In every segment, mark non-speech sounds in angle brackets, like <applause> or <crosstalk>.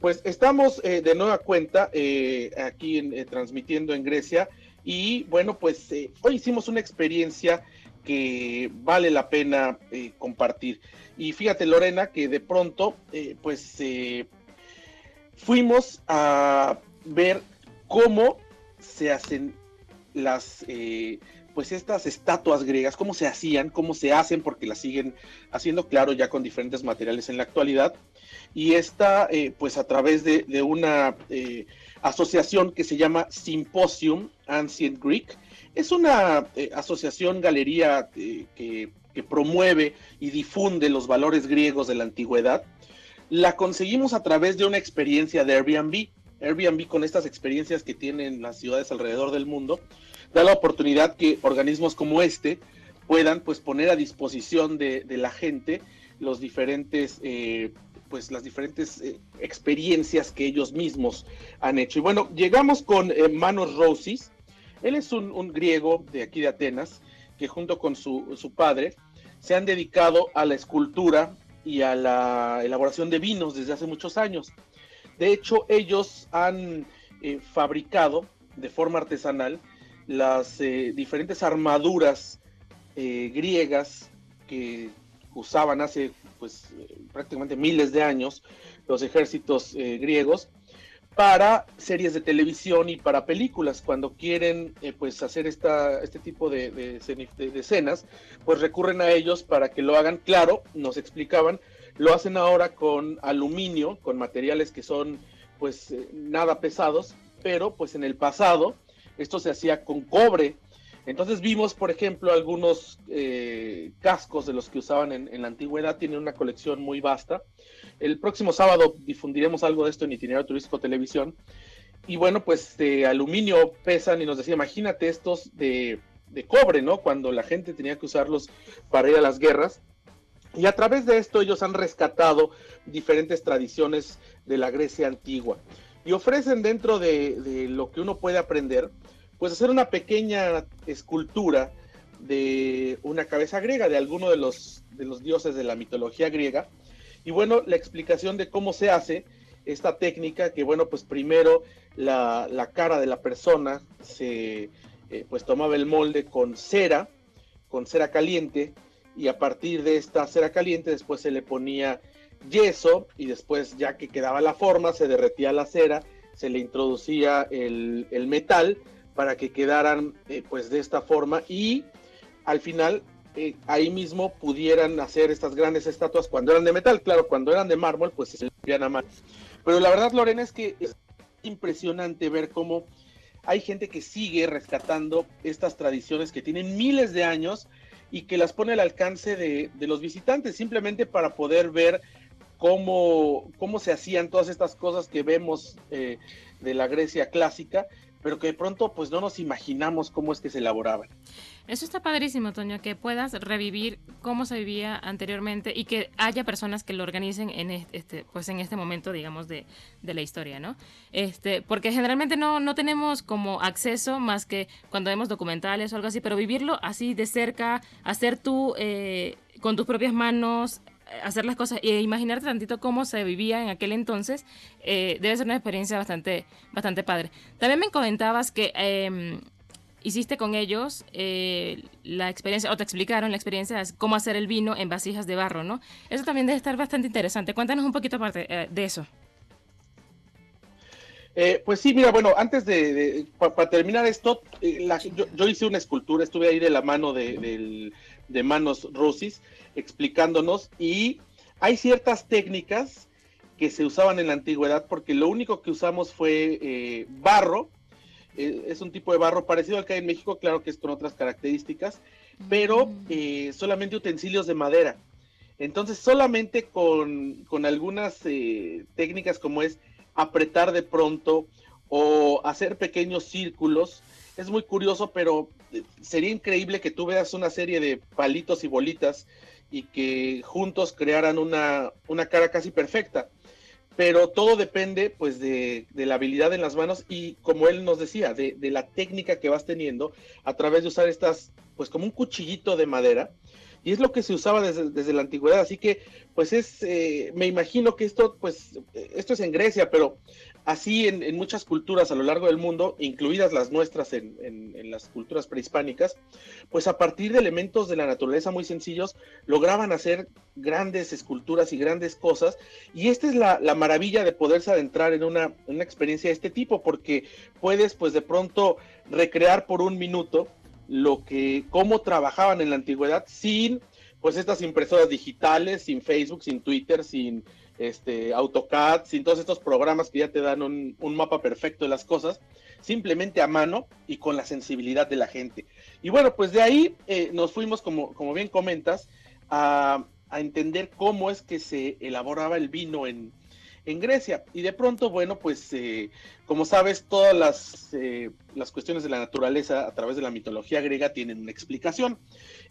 Pues estamos eh, de nueva cuenta eh, aquí en, transmitiendo en Grecia y bueno, pues hoy hicimos una experiencia que vale la pena compartir. Y fíjate Lorena que de pronto pues fuimos a ver cómo se hacen las pues estas estatuas griegas, cómo se hacían, cómo se hacen, porque las siguen haciendo, claro, ya con diferentes materiales en la actualidad. Y esta, eh, pues a través de, una eh, asociación que se llama Symposium Ancient Greek, es una eh, asociación, galería que, que promueve y difunde los valores griegos de la antigüedad. La conseguimos a través de una experiencia de Airbnb. Airbnb con estas experiencias que tienen las ciudades alrededor del mundo, da la oportunidad que organismos como este puedan pues poner a disposición de, la gente los diferentes eh, pues las diferentes eh, experiencias que ellos mismos han hecho. Y bueno, llegamos con eh, Manos Rosis. Él es un, griego de aquí de Atenas que junto con su, su, padre se han dedicado a la escultura y a la elaboración de vinos desde hace muchos años. De hecho, ellos han fabricado de forma artesanal las eh, diferentes armaduras eh, griegas que usaban hace pues prácticamente miles de años los ejércitos eh, griegos para series de televisión y para películas. Cuando quieren pues hacer esta, este tipo de, de, escenas pues recurren a ellos para que lo hagan. Claro nos explicaban lo hacen ahora con aluminio con materiales que son pues nada pesados pero pues en el pasado esto se hacía con cobre. Entonces vimos, por ejemplo, algunos eh, cascos de los que usaban en, la antigüedad, tienen una colección muy vasta. El próximo sábado difundiremos algo de esto en Itinerario Turístico Televisión. Y bueno, pues de aluminio pesan y nos decía, imagínate estos de, de cobre, ¿no? Cuando la gente tenía que usarlos para ir a las guerras. Y a través de esto ellos han rescatado diferentes tradiciones de la Grecia antigua y ofrecen dentro de, lo que uno puede aprender, pues hacer una pequeña escultura de una cabeza griega, de alguno de los, dioses de la mitología griega. Y bueno, la explicación de cómo se hace esta técnica, que bueno, pues primero la, cara de la persona se, eh, pues tomaba el molde con cera, con cera caliente, y a partir de esta cera caliente después se le ponía yeso y después ya que quedaba la forma se derretía la cera, se le introducía el, metal para que quedaran eh, pues de esta forma y al final eh, ahí mismo pudieran hacer estas grandes estatuas cuando eran de metal, claro, cuando eran de mármol pues se limpian a mano. Pero la verdad Lorena es que es impresionante ver cómo hay gente que sigue rescatando estas tradiciones que tienen miles de años y que las pone al alcance de, de los visitantes simplemente para poder ver cómo, cómo se hacían todas estas cosas que vemos eh, de la Grecia clásica, pero que de pronto pues no nos imaginamos cómo es que se elaboraban. Eso está padrísimo, Toño, que puedas revivir cómo se vivía anteriormente y que haya personas que lo organicen en este, pues en este momento, digamos, de, de la historia, ¿no? Este, porque generalmente no, no tenemos como acceso más que cuando vemos documentales o algo así, pero vivirlo así de cerca, hacer tú eh, con tus propias manos, hacer las cosas e imaginarte tantito cómo se vivía en aquel entonces, eh, debe ser una experiencia bastante, bastante padre. También me comentabas que em, hiciste con ellos eh, la experiencia, o te explicaron la experiencia de cómo hacer el vino en vasijas de barro, ¿no? Eso también debe estar bastante interesante. Cuéntanos un poquito aparte eh, de eso. pues sí, mira, bueno, antes de, para terminar esto, yo, hice una escultura, estuve ahí de la mano de, de Manos Rosis, explicándonos y hay ciertas técnicas que se usaban en la antigüedad porque lo único que usamos fue eh, barro, eh, es un tipo de barro parecido al que hay en México, claro que es con otras características, pero mm. eh, solamente utensilios de madera. Entonces solamente con, con algunas técnicas como es apretar de pronto o hacer pequeños círculos, es muy curioso, pero sería increíble que tú veas una serie de palitos y bolitas y que juntos crearan una, una cara casi perfecta. Pero todo depende pues de, la habilidad en las manos y como él nos decía, de, la técnica que vas teniendo a través de usar estas, pues como un cuchillito de madera y es lo que se usaba desde, la antigüedad, así que pues es, eh, me imagino que esto, pues, esto es en Grecia, pero así en, muchas culturas a lo largo del mundo, incluidas las nuestras en, las culturas prehispánicas, pues a partir de elementos de la naturaleza muy sencillos, lograban hacer grandes esculturas y grandes cosas, y esta es la, maravilla de poderse adentrar en una, una experiencia de este tipo, porque puedes pues de pronto recrear por un minuto lo que, cómo trabajaban en la antigüedad sin, pues estas impresoras digitales, sin Facebook, sin Twitter, sin este AutoCAD, sin todos estos programas que ya te dan un, mapa perfecto de las cosas, simplemente a mano y con la sensibilidad de la gente. Y bueno, pues de ahí eh, nos fuimos, como, como bien comentas, a entender cómo es que se elaboraba el vino en, en Grecia. Y de pronto, bueno, pues eh, como sabes, todas las, eh, las, cuestiones de la naturaleza a través de la mitología griega tienen una explicación.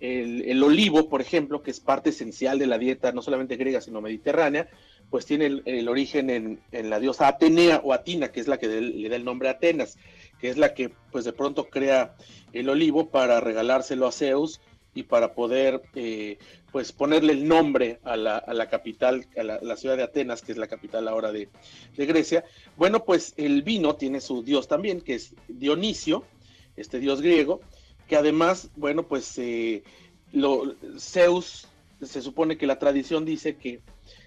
El, olivo, por ejemplo, que es parte esencial de la dieta no solamente griega, sino mediterránea, pues tiene el, origen en, la diosa Atenea o Atina, que es la que le da el nombre a Atenas, que es la que pues de pronto crea el olivo para regalárselo a Zeus y para poder eh, pues ponerle el nombre a la, a la capital, a la, ciudad de Atenas, que es la capital ahora de, Grecia. Bueno, pues el vino tiene su dios también, que es Dionisio, este dios griego, que además, bueno, pues eh, lo, Zeus, se supone que la tradición dice que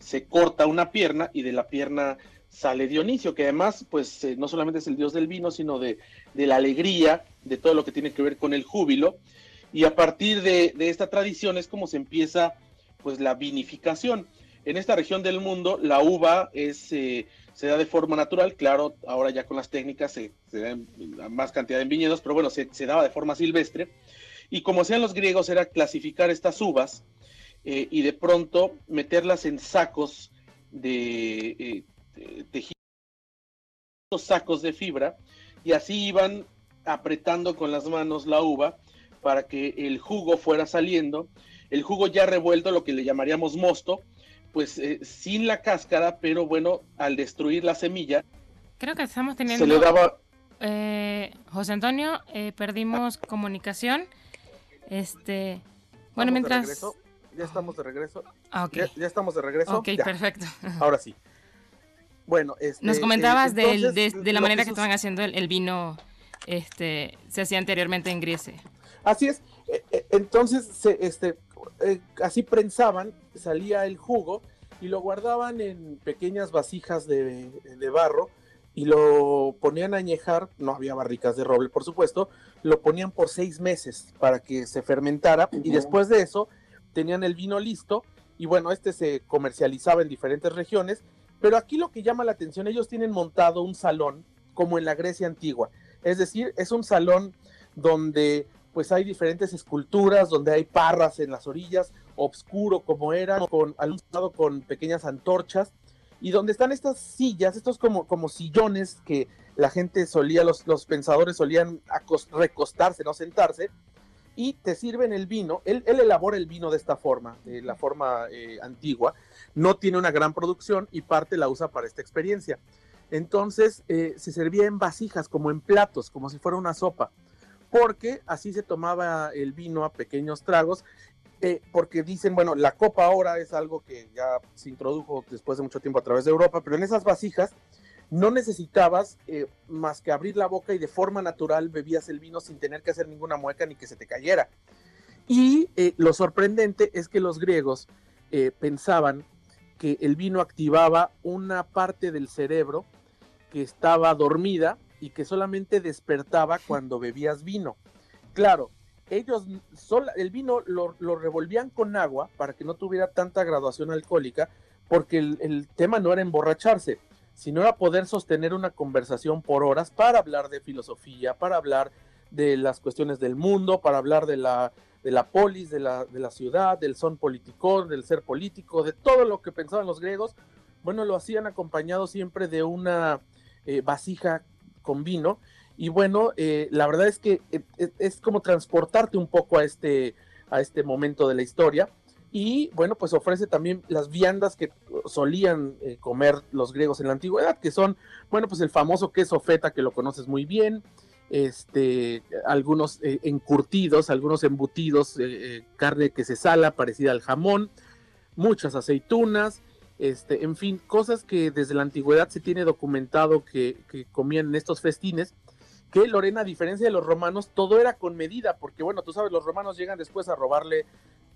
se corta una pierna y de la pierna sale Dionisio, que además, pues eh, no solamente es el dios del vino, sino de, de la alegría, de todo lo que tiene que ver con el júbilo y a partir de, esta tradición es como se empieza pues la vinificación. En esta región del mundo la uva es, eh, se da de forma natural, claro, ahora ya con las técnicas se, da más cantidad en viñedos, pero bueno, se, daba de forma silvestre. Y como hacían los griegos era clasificar estas uvas eh, y de pronto meterlas en sacos de eh, tejidos, sacos de fibra, y así iban apretando con las manos la uva para que el jugo fuera saliendo. El jugo ya revuelto, lo que le llamaríamos mosto, pues eh, sin la cáscara, pero bueno, al destruir la semilla. Creo que estamos teniendo. Se le daba. Eh, José Antonio, eh, perdimos comunicación. Este. Bueno, mientras. Ya estamos de regreso. Ah, ya, estamos de regreso. Ok, perfecto. Ahora sí. Bueno, este, nos comentabas de, la manera que estaban haciendo el, el, vino, este, se hacía anteriormente en Grecia. Así es. E, e, entonces, se, este, eh, así prensaban, salía el jugo y lo guardaban en pequeñas vasijas de, barro y lo ponían a añejar, no había barricas de roble, por supuesto, lo ponían por seis meses para que se fermentara y después de eso tenían el vino listo y bueno, este se comercializaba en diferentes regiones, pero aquí lo que llama la atención, ellos tienen montado un salón como en la Grecia antigua, es decir, es un salón donde pues hay diferentes esculturas donde hay parras en las orillas, oscuro como eran, con alumbrado con pequeñas antorchas, y donde están estas sillas, estos como, como sillones que la gente solía, los, los pensadores solían recostarse, no sentarse, y te sirven el vino. Él, elabora el vino de esta forma, de la forma eh, antigua. No tiene una gran producción y parte la usa para esta experiencia. Entonces eh, se servía en vasijas, como en platos, como si fuera una sopa porque así se tomaba el vino a pequeños tragos, eh, porque dicen, bueno, la copa ahora es algo que ya se introdujo después de mucho tiempo a través de Europa, pero en esas vasijas no necesitabas eh, más que abrir la boca y de forma natural bebías el vino sin tener que hacer ninguna mueca ni que se te cayera. Y eh, lo sorprendente es que los griegos pensaban que el vino activaba una parte del cerebro que estaba dormida y que solamente despertaba cuando bebías vino. Claro, ellos el vino lo, revolvían con agua para que no tuviera tanta graduación alcohólica, porque el, tema no era emborracharse, sino era poder sostener una conversación por horas para hablar de filosofía, para hablar de las cuestiones del mundo, para hablar de la, de la polis, de la, de la ciudad, del son político, del ser político, de todo lo que pensaban los griegos. Bueno, lo hacían acompañado siempre de una eh, vasija con vino. Y bueno, eh, la verdad es que eh, es, como transportarte un poco a este, a este momento de la historia. Y bueno, pues ofrece también las viandas que solían eh, comer los griegos en la antigüedad, que son, bueno, pues el famoso queso feta que lo conoces muy bien, este, algunos encurtidos, algunos embutidos, carne que se sala, parecida al jamón, muchas aceitunas, este, en fin, cosas que desde la antigüedad se tiene documentado que, que, comían en estos festines, que Lorena, a diferencia de los romanos, todo era con medida, porque bueno, tú sabes, los romanos llegan después a robarle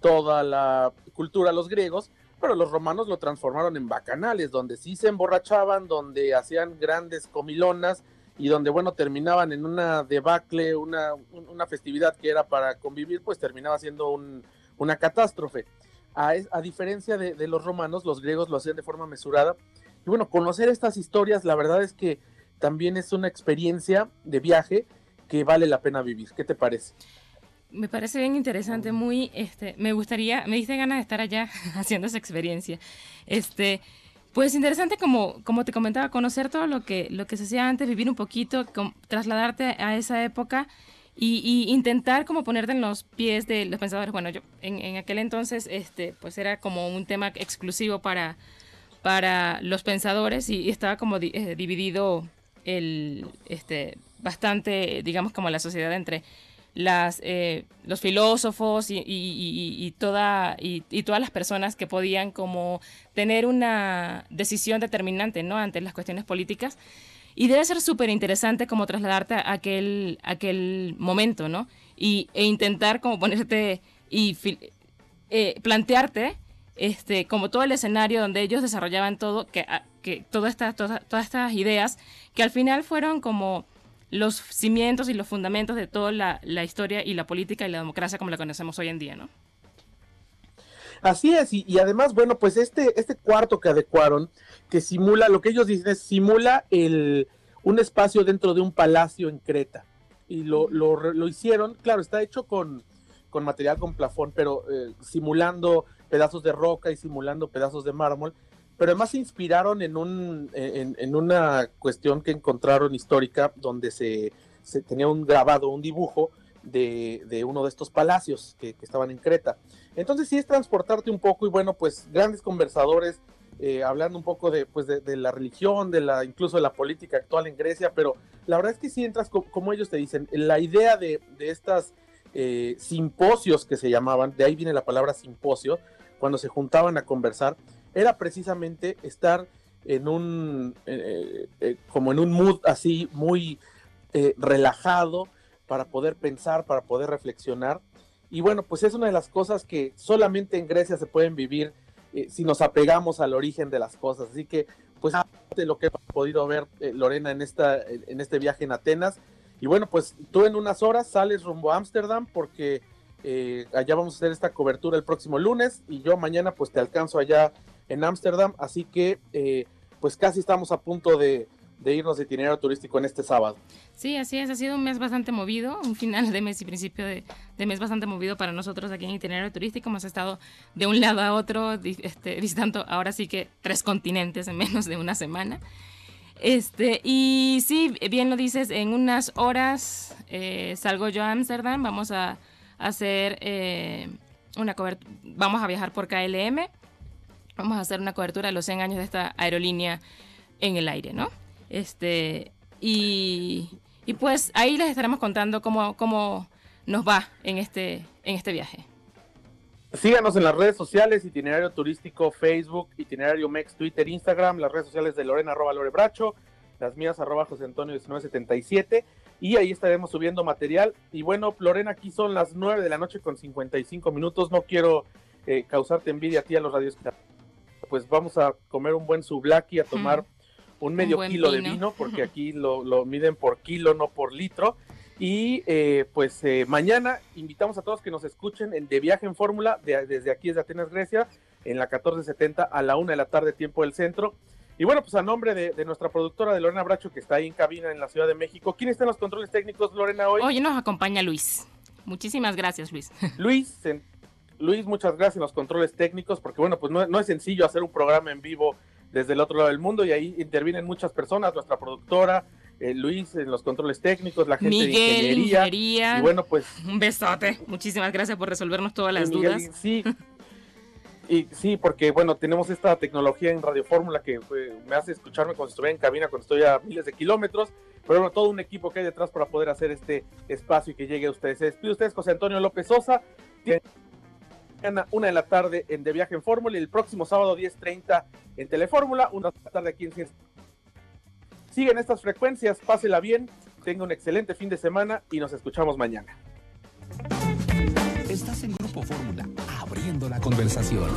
toda la cultura a los griegos, pero los romanos lo transformaron en bacanales, donde sí se emborrachaban, donde hacían grandes comilonas, y donde, bueno, terminaban en una debacle, una, festividad que era para convivir, pues terminaba siendo un, una catástrofe. A, a diferencia de, de, los romanos, los griegos lo hacían de forma mesurada. Y bueno, conocer estas historias, la verdad es que también es una experiencia de viaje que vale la pena vivir. ¿Qué te parece? Me parece bien interesante, muy, este, me gustaría, me dice ganas de estar allá <laughs> haciendo esa experiencia. Este, pues interesante como, como te comentaba, conocer todo lo que, lo que se hacía antes, vivir un poquito, trasladarte a esa época y, intentar como ponerte en los pies de los pensadores. Bueno, yo en, aquel entonces este, pues era como un tema exclusivo para, para los pensadores y, estaba como eh, dividido el, este, bastante, digamos, como la sociedad entre las, eh, los filósofos y, toda, y, todas las personas que podían como tener una decisión determinante ¿no? ante las cuestiones políticas. Y debe ser súper interesante como trasladarte a aquel, aquel momento, ¿no? Y, e intentar como ponerte y eh, plantearte este, como todo el escenario donde ellos desarrollaban todo, que, que todas estas todas estas ideas, que al final fueron como los cimientos y los fundamentos de toda la, historia y la política y la democracia como la conocemos hoy en día, ¿no? Así es, y, además, bueno, pues este, este cuarto que adecuaron, que simula, lo que ellos dicen es, simula el, un espacio dentro de un palacio en Creta. Y lo, lo, hicieron, claro, está hecho con, con material con plafón, pero eh, simulando pedazos de roca y simulando pedazos de mármol pero además se inspiraron en, un, en, una cuestión que encontraron histórica donde se, tenía un grabado, un dibujo de, uno de estos palacios que, estaban en Creta. Entonces sí es transportarte un poco y bueno, pues grandes conversadores eh, hablando un poco de, pues de, la religión, de la, incluso de la política actual en Grecia, pero la verdad es que si entras, como, ellos te dicen, la idea de, de estas eh, simposios que se llamaban, de ahí viene la palabra simposio, cuando se juntaban a conversar, era precisamente estar en un, eh, como en un mood así muy relajado para poder pensar, para poder reflexionar. Y bueno, pues es una de las cosas que solamente en Grecia se pueden vivir si nos apegamos al origen de las cosas. Así que, pues, de lo que he podido ver, Lorena, en, esta, en este viaje en Atenas. Y bueno, pues tú en unas horas sales rumbo a Ámsterdam porque allá vamos a hacer esta cobertura el próximo lunes y yo mañana pues te alcanzo allá en Ámsterdam, así que eh, pues casi estamos a punto de, irnos de itinerario turístico en este sábado. Sí, así es, ha sido un mes bastante movido, un final de mes y principio de, mes bastante movido para nosotros aquí en itinerario turístico. Hemos estado de un lado a otro este, <laughs> visitando ahora sí que tres continentes en menos de una semana. Este, y sí, bien lo dices, en unas horas eh, salgo yo a Ámsterdam, vamos a, hacer eh, una cobertura, vamos a viajar por KLM vamos a hacer una cobertura de los 100 años de esta aerolínea en el aire, ¿no? Este, y, y pues ahí les estaremos contando cómo, cómo nos va en este, en este viaje. Síganos en las redes sociales, itinerario turístico, Facebook, itinerario Mex, Twitter, Instagram, las redes sociales de Lorena, arroba Lore Bracho, las mías, arroba José Antonio 1977, y ahí estaremos subiendo material. Y bueno, Lorena, aquí son las 9 de la noche con 55 minutos, no quiero eh, causarte envidia a ti a los radios pues vamos a comer un buen sublaki, a tomar un medio kilo de vino, porque <laughs> aquí lo, miden por kilo, no por litro. Y eh, pues eh, mañana invitamos a todos que nos escuchen en De Viaje en Fórmula, desde aquí, desde Atenas, Grecia, en la 1470 a la una de la tarde, tiempo del centro. Y bueno, pues a nombre de, nuestra productora de Lorena Bracho, que está ahí en cabina en la Ciudad de México. ¿Quién está en los controles técnicos, Lorena, hoy? Hoy nos acompaña Luis. Muchísimas gracias, Luis. <laughs> Luis, Luis, muchas gracias en los controles técnicos, porque bueno, pues no, es sencillo hacer un programa en vivo desde el otro lado del mundo y ahí intervienen muchas personas, nuestra productora, eh, Luis en los controles técnicos, la gente de ingeniería, Y bueno, pues un besote. Muchísimas gracias por resolvernos todas las dudas. Sí. Y sí, porque bueno, tenemos esta tecnología en Radio Fórmula que me hace escucharme cuando estuve en cabina, cuando estoy a miles de kilómetros, pero bueno, todo un equipo que hay detrás para poder hacer este espacio y que llegue a ustedes. Se despide ustedes, José Antonio López Sosa. Una de la tarde en De Viaje en Fórmula y el próximo sábado 10.30 en Telefórmula, una de la tarde aquí en Ciencia. Siguen estas frecuencias, pásela bien, tenga un excelente fin de semana y nos escuchamos mañana. Estás en Grupo Fórmula, abriendo la conversación.